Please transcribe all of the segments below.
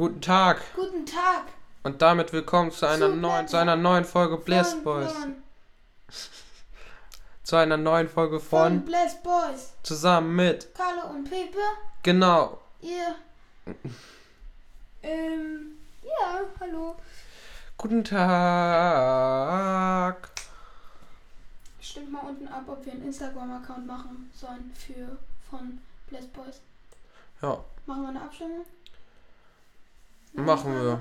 Guten Tag Guten Tag. und damit willkommen zu einer neuen, zu einer neuen Folge Von- Boys. Von, Zu einer neuen Folge von von Blast Boys. zusammen mit Carlo und Pepe. genau. Ihr. ähm. Ja, hallo. Guten Tag. Stimmt mal unten ab, ob wir einen Instagram-Account machen sollen für von Blast Boys. Ja, Machen wir eine Abstimmung? Machen wir.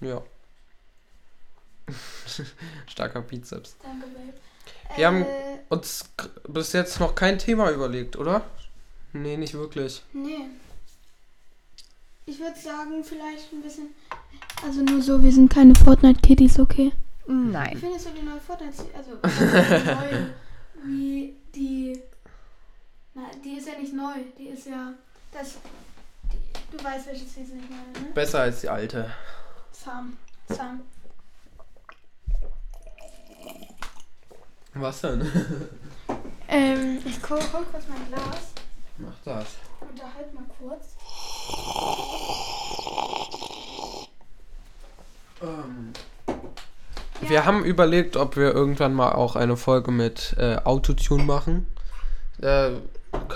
Ja. Starker Bizeps. Danke, Babe. Wir haben- äh, Uns k- bis jetzt noch kein Thema überlegt, oder? Nee, nicht wirklich. Nee. Ich würde sagen, vielleicht ein bisschen. Also nur so, wir sind keine Fortnite-Kitties, okay? Nein. findest du die neue Fortnite? Also, die neue, wie die. Na, die ist ja nicht neu. Die ist ja. Das. Du weißt, welche Season ich meine, ne? Besser als die alte. Sam. Sam. Was denn? Ähm, ich hol, hol kurz mein Glas. Mach das. Unterhalt mal kurz. Ähm, Ja. Wir haben überlegt, ob wir irgendwann mal auch eine Folge mit äh, Autotune machen. Da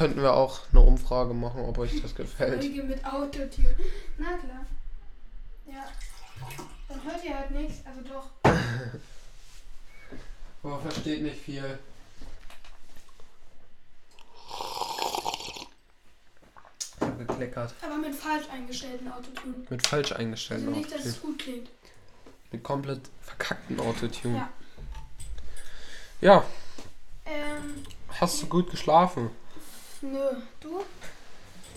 könnten wir auch eine Umfrage machen, ob euch das gefällt. Folge mit Autotune. Na klar. Ja. Dann hört ihr halt nichts. Also doch. Boah, versteht nicht viel. Ich hab gekleckert. Aber mit falsch eingestellten Autotune. Mit falsch Also eingestellten nicht, dass Autotune. es gut klingt. Mit komplett verkackten Autotune. Ja. Ja, Ähm, hast du gut geschlafen? Nö. Du?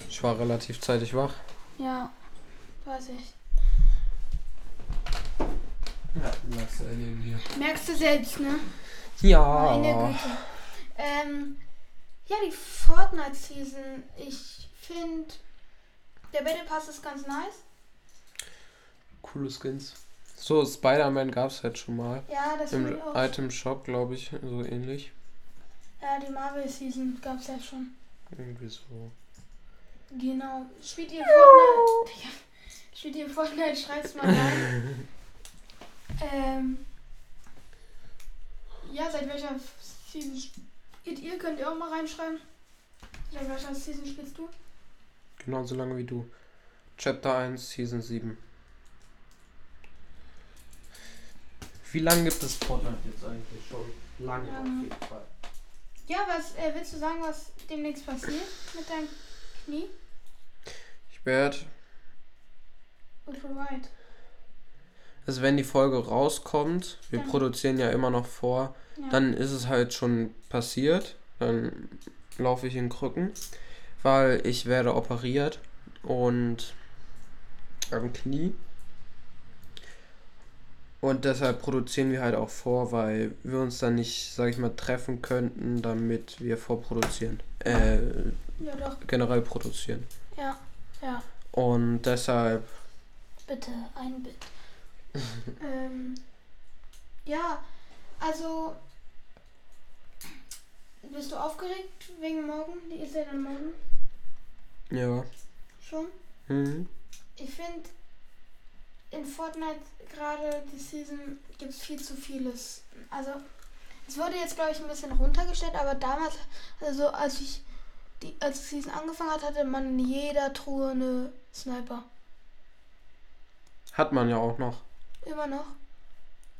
Ich war relativ zeitig wach. Ja. Weiß ich. Ja, lass neben dir. Merkst du selbst, ne? Ja. Meine Güte. Ähm, ja, die Fortnite-Season. Ich finde, der Battle Pass ist ganz nice. Coole Skins. So, Spider-Man gab es halt schon mal. Ja, das Im will ich auch. Item Shop, glaube ich, so ähnlich. Ja, die Marvel-Season gab es ja schon. Irgendwie so. Genau. Spielt ihr Fortnite? Digga. Spielt ihr Fortnite? Schreibt's mal rein. ähm. Ja, seit welcher Season spielt ihr? Könnt ihr auch mal reinschreiben. Seit welcher Season spielst du? Genauso lange wie du. Chapter 1, Season 7. Wie lange gibt es Fortnite jetzt eigentlich schon? Lange Ja. auf jeden Fall. Ja, was äh, willst du sagen, was demnächst passiert mit deinem Knie? Ich werde, Right. also wenn die Folge rauskommt, wir Dann- produzieren ja immer noch vor, Ja. dann ist es halt schon passiert. Dann laufe ich in Krücken, weil ich werde operiert und am Knie. Und deshalb produzieren wir halt auch vor, weil wir uns dann nicht, sag ich mal, treffen könnten, damit wir vorproduzieren. Äh, ja, doch. generell produzieren. Ja. Ja. Und deshalb, Bitte, ein Bit. ähm, ja, also. Bist du aufgeregt wegen morgen? Die ist ja dann morgen ja. schon. Mhm. Ich finde, in Fortnite gerade die Season gibt es viel zu vieles. Also, es wurde jetzt, glaube ich, ein bisschen runtergestellt, aber damals, also als ich die, als die Season angefangen hat, hatte man in jeder Truhe eine Sniper. Hat man ja auch noch. Immer noch.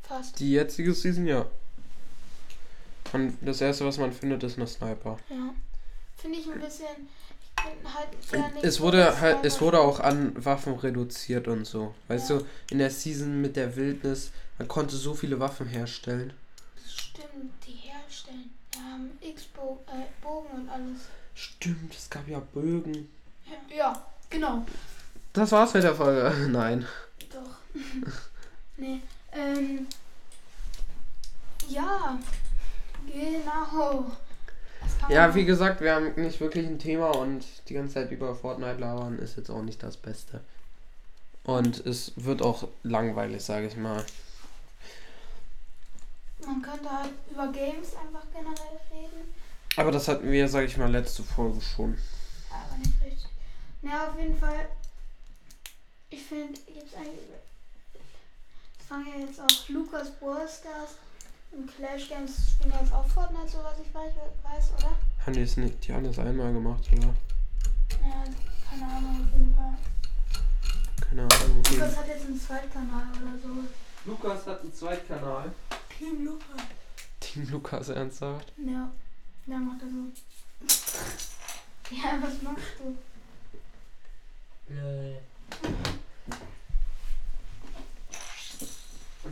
Fast. Die jetzige Season, ja. Und das erste, was man findet, ist eine Sniper. Ja. Finde ich ein bisschen. Halt nicht Es wurde halt, es wurde auch an Waffen reduziert und so. Weißt Ja. du, in der Season mit der Wildnis, man konnte so viele Waffen herstellen. Stimmt, die herstellen. Die haben X-Bogen äh, und alles. Stimmt, es gab ja Bögen. Ja, genau. Das war's mit der Folge. Nein. Doch. nee. Ähm. Ja. Genau. Ja, wie gesagt, wir haben nicht wirklich ein Thema und die ganze Zeit über Fortnite labern ist jetzt auch nicht das Beste. Und es wird auch langweilig, sage ich mal. Man könnte halt über Games einfach generell reden. Aber das hatten wir, sage ich mal, letzte Folge schon. Aber nicht richtig. Ja, auf jeden Fall. finde, gibt es eigentlich. Es fangen ja jetzt auch Lukas Ballstars und Clash Games spielen jetzt auch Fortnite, so was ich weiß, oder? Haben die es nicht, die haben das einmal gemacht, oder? Ja, keine Ahnung, auf jeden Fall. Keine Ahnung. Okay. Lukas hat jetzt einen Zweitkanal oder so. Lukas hat einen Zweitkanal. Team Lukas. Team Lukas ernsthaft. Ja, ja, macht er so. ja, was machst du?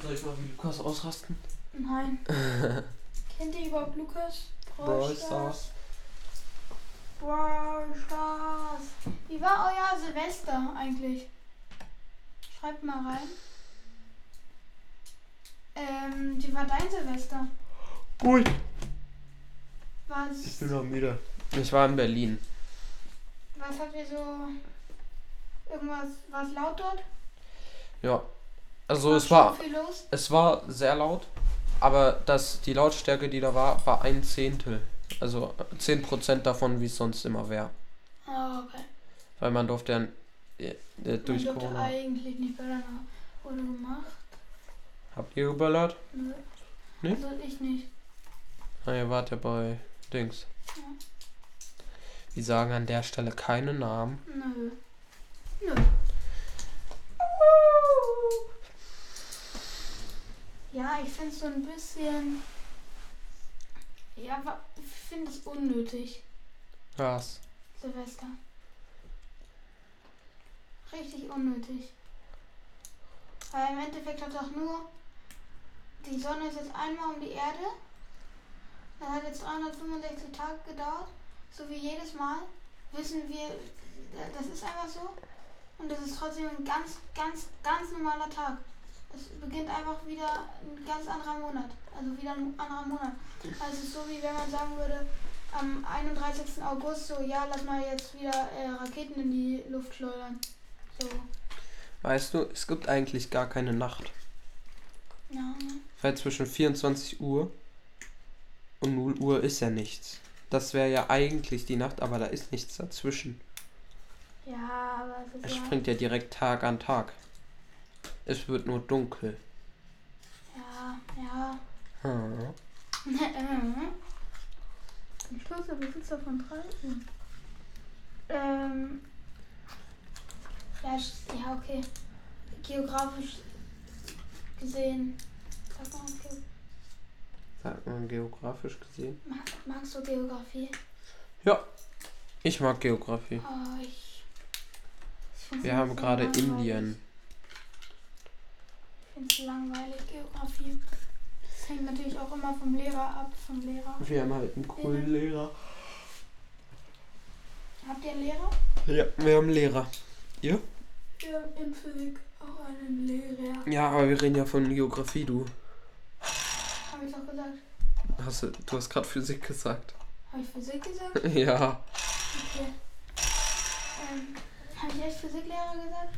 Soll ich mal wie Lukas ausrasten? Nein. Kennt ihr überhaupt Lukas? Brawl Stars. Brawl Stars. Wie war euer Silvester eigentlich? Schreibt mal rein. Ähm, wie war dein Silvester? Gut. Was, noch müde. Ich war in Berlin. was habt ihr so. Irgendwas. War es laut dort? Ja. Also War es war schon viel los? es war sehr laut, aber das die Lautstärke, die da war, war ein Zehntel. Also 10% davon, wie es sonst immer wäre. Ah, okay. Weil man durfte dann äh, äh, Man durch durfte Corona. eigentlich nicht böllern, wurde gemacht. Habt ihr geböllert? Nö. Nee? Also ich nicht. Ah, ihr wart ja bei Dings. Ja. Die sagen an der Stelle keine Namen. Nö. Nö. Ja, ich finde es so ein bisschen. Ja, ich finde es unnötig, Was? Silvester. Richtig unnötig. Weil im Endeffekt hat doch nur. Die Sonne ist jetzt einmal um die Erde. Das hat jetzt 365 Tage gedauert. So wie jedes Mal. Wissen wir, das ist einfach so. Und das ist trotzdem ein ganz, ganz, ganz normaler Tag. Es beginnt einfach wieder ein ganz anderer Monat. Also wieder ein anderer Monat. Also es ist so wie wenn man sagen würde, am 31. August so, ja, lass mal jetzt wieder äh, Raketen in die Luft schleudern. So. Weißt du, es gibt eigentlich gar keine Nacht. Ja, Weil zwischen 24 Uhr und 0 Uhr ist ja nichts. Das wäre ja eigentlich die Nacht, aber da ist nichts dazwischen. ja aber es Es ist ja, springt ja direkt Tag an Tag. Es wird nur dunkel. ja, ja. Hm. Ein stolzer Besitzer von drei. Ähm. Ja, ja, okay. Geografisch gesehen. Sag mal, okay. Sagt man geografisch gesehen? Mag, magst du Geografie? Ich mag Geografie. Oh, ich. ich Wir haben gerade. Indien. Finde es langweilig, Geografie. Das hängt natürlich auch immer vom Lehrer ab, vom Lehrer. Wir haben halt einen coolen Lehrer. Habt ihr einen Lehrer? Ja, wir haben einen Lehrer. Wir haben in Physik auch einen Lehrer. Ja, aber wir reden ja von Geografie, du. Habe ich doch gesagt. Hast du, du hast gerade Physik gesagt. Habe ich Physik gesagt? ja. Okay. Ähm, habe ich echt Physiklehrer gesagt?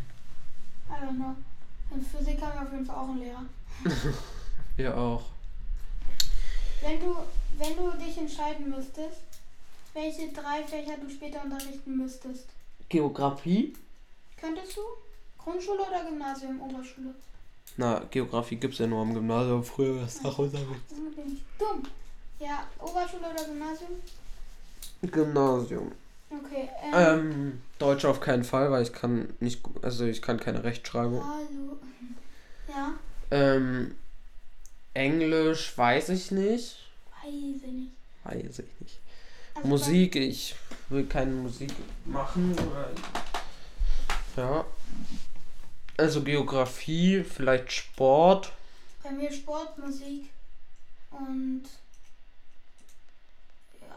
I don't know. In Physik haben wir auf jeden Fall auch einen Lehrer. Wir auch. Wenn du, wenn du dich entscheiden müsstest, welche drei Fächer du später unterrichten müsstest, Geografie? könntest du? Grundschule oder Gymnasium, Oberschule? Na, Geografie gibt's ja nur am Gymnasium. Früher war es ich dumm. Ja, Oberschule oder Gymnasium? Gymnasium. Okay, ähm. Ähm, Deutsch auf keinen Fall, weil ich kann nicht, also ich kann keine Rechtschreibung. Hallo. Ja, Ähm, Englisch weiß ich nicht. weiß ich nicht. Weiß ich nicht. Also Musik, ich will keine Musik machen. Ja. Also Geografie, vielleicht Sport. Bei mir Sport, Musik und. Ja,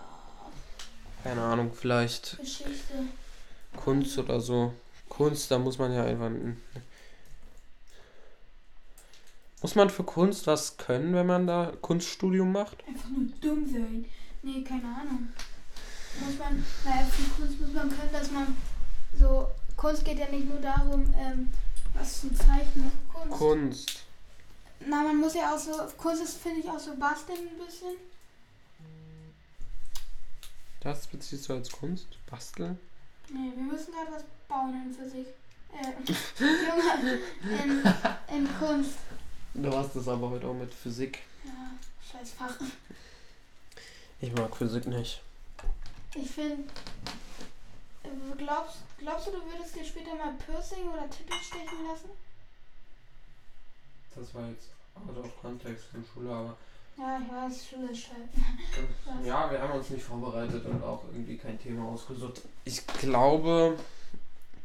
Keine Ahnung, vielleicht Geschichte. Kunst oder so. Kunst, da muss man ja einfach. Muss man für Kunst was können, wenn man da Kunststudium macht? Einfach nur dumm sein. Nee, keine Ahnung. Muss man, naja, für Kunst muss man können, dass man so. Kunst geht ja nicht nur darum, ähm, was zu zeichnen. Kunst. Kunst. Na, man muss ja auch so. Kunst ist, finde ich, auch so basteln ein bisschen. Das beziehst du als Kunst? Basteln? Nee, wir müssen gerade was bauen in Physik. Äh, Junge, in, in Kunst. Du hast es aber heute auch mit Physik. Ja, scheiß Fach. Ich mag Physik nicht. Ich finde, glaubst, glaubst du, du würdest dir später mal Piercing oder Titel stechen lassen? Das war jetzt out of context in Schule, aber Ja, ich weiß, Schule ist scheiße. ja, wir haben uns nicht vorbereitet und auch irgendwie kein Thema ausgesucht. Ich glaube,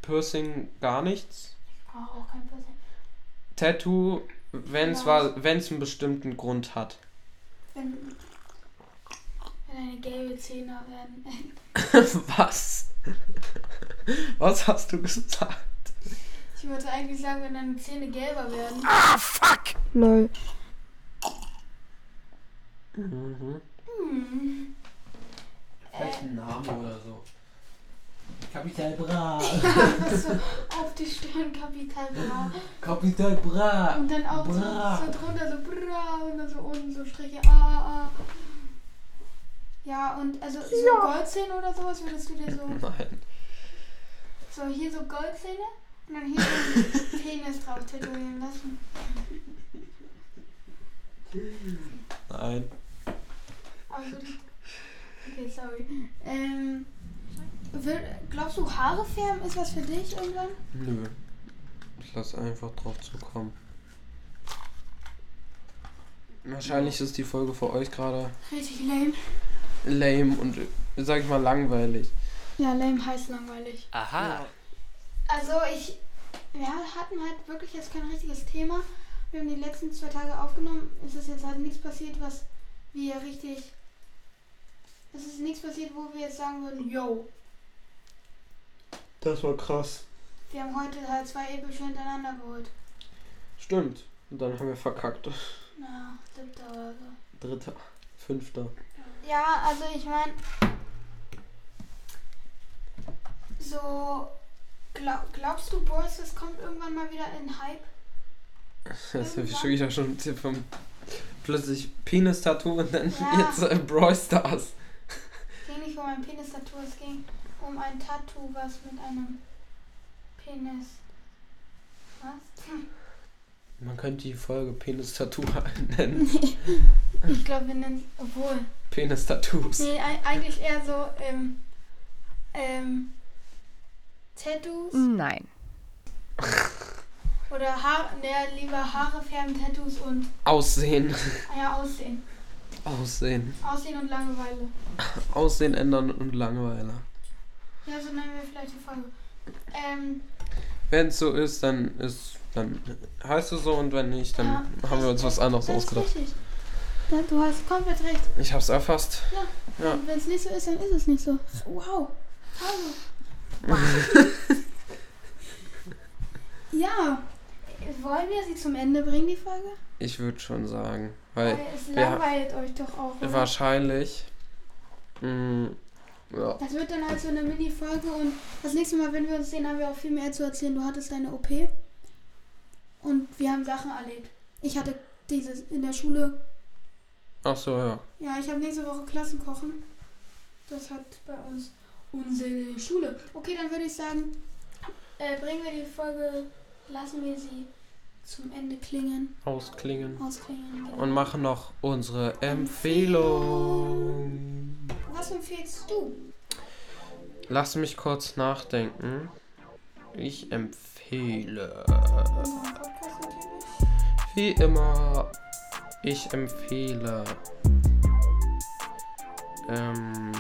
Piercing gar nichts. Ich brauche auch kein Piercing. Tattoo, wenn es Ja. war, wenn es einen bestimmten Grund hat. Wenn, wenn deine gelbe Zähne werden. Was? Was hast du gesagt? Ich wollte eigentlich sagen, wenn deine Zähne gelber werden. Ah, fuck! Lol. Mhm. Hm. Vielleicht ein Name oder so. Kapital Bra. so auf die Stirn Kapital Bra. Kapital Bra. Und dann auch so, Bra. so drunter so Bra und dann so unten so Striche A, A, A. Ja, und also so Goldzähne oder sowas würdest du dir so. Nein. So hier so Goldzähne und dann hier so Penis drauf tätowieren lassen. Nein. Okay, sorry. Ähm. will- Glaubst du, Haare färben ist was für dich irgendwann? Nö. Ich lass einfach drauf zukommen. Wahrscheinlich ist die Folge für euch gerade Richtig lame. lame und sag ich mal langweilig. Ja, lame heißt langweilig. Aha. Also ich, wir hatten halt wirklich jetzt kein richtiges Thema. Wir haben die letzten zwei Tage aufgenommen. Es ist jetzt halt nichts passiert, was wir richtig. Es ist nichts passiert, wo wir jetzt sagen würden, yo, Das war krass. wir haben heute halt zwei Epische hintereinander geholt. Stimmt. Und dann haben wir verkackt. Na, siebter oder so. Dritter, fünfter. Ja, also ich meine, so glaub, glaubst du, Boris, es kommt irgendwann mal wieder in Hype? Das ist schon wieder schon vom plötzlich Penis-Tattoo und dann Ja. jetzt äh, Brawl Stars. Es ging nicht um ein Penis-Tattoo, es ging um ein Tattoo, was mit einem Penis. Was? Man könnte die Folge Penis-Tattoo nennen. Ich glaube, wir nennen es. Obwohl. Penis-Tattoos. Nee, ei- eigentlich eher so, ähm. Ähm. Tattoos Nein. oder Haare. Ne, lieber Haare färben, Tattoos und. Aussehen. Ah ja, Aussehen. Aussehen. Aussehen und Langeweile. Aussehen ändern und Langeweile. Ja, so nennen wir vielleicht die Folge. Ähm. Wenn es so ist, dann ist dann heißt es so und wenn nicht, dann ja, haben wir uns was anderes das ist ausgedacht. Richtig. Ja, du hast komplett recht. Ich hab's erfasst. Ja. Wenn es nicht so ist, dann ist es nicht so. Wow. Hallo. ja. Wollen wir sie zum Ende bringen, die Folge? Ich würde schon sagen. Weil es wir- langweilt euch doch auch. Oder? wahrscheinlich. Mh, ja. Das wird dann halt so eine Mini-Folge und das nächste Mal, wenn wir uns sehen, haben wir auch viel mehr zu erzählen. Du hattest deine OP und wir haben Sachen erlebt. Ich hatte dieses in der Schule. Ach so, ja. Ja, ich habe nächste Woche Klassenkochen. Das hat bei uns unsere Schule. Okay, dann würde ich sagen, äh, bringen wir die Folge, lassen wir sie zum Ende klingen, Ausklingen. ausklingen. genau. Und machen noch unsere Empfehlung. Was empfiehlst du? Lass mich kurz nachdenken. Ich empfehle. Wie immer, ich empfehle. Ähm,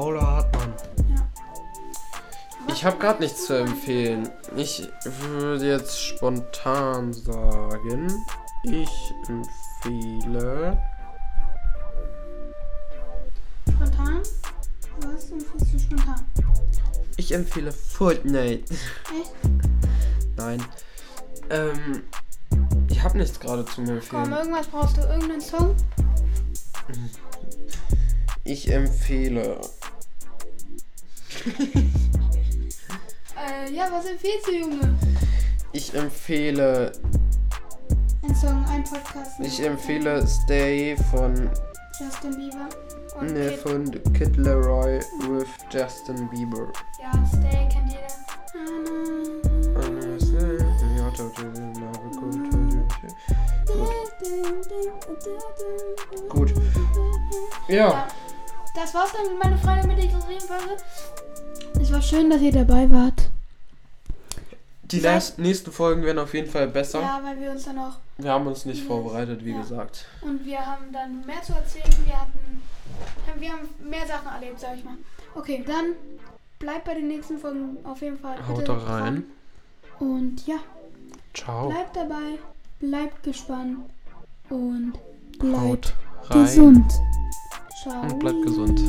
Paula Hartmann. Ja. Ich habe gerade nichts zu empfehlen. Ich würde jetzt spontan sagen, ich empfehle. Spontan? Was empfiehlst du spontan? Ich empfehle Fortnite. Echt? Nein. Ähm, ich habe nichts gerade zu mir Komm, empfehlen. irgendwas brauchst du, irgendeinen Song? Ich empfehle. Äh, ja, was empfiehlst du, Junge? ich empfehle, Ein Song, ein Podcast. ich ne? empfehle Stay von, Justin Bieber. Und ne, Kid. von Kid Leroy with Justin Bieber. Ja, Stay kennt jeder. Gut. Ja, Das war's dann, meine Freunde, mit dieser Streamfolge. Es war schön, dass ihr dabei wart. die Seid- nächsten- Folgen werden auf jeden Fall besser. Ja, weil wir uns dann auch. Wir haben uns nicht Ja. vorbereitet, wie Ja. gesagt. Und wir haben dann mehr zu erzählen. Wir hatten. Wir haben mehr Sachen erlebt, sag ich mal. Okay, dann bleibt bei den nächsten Folgen auf jeden Fall. Haut bitte da rein. dran. Und ja, Ciao. bleibt dabei, bleibt gespannt und bleibt Haut rein. gesund. Ciao. Und bleibt gesund.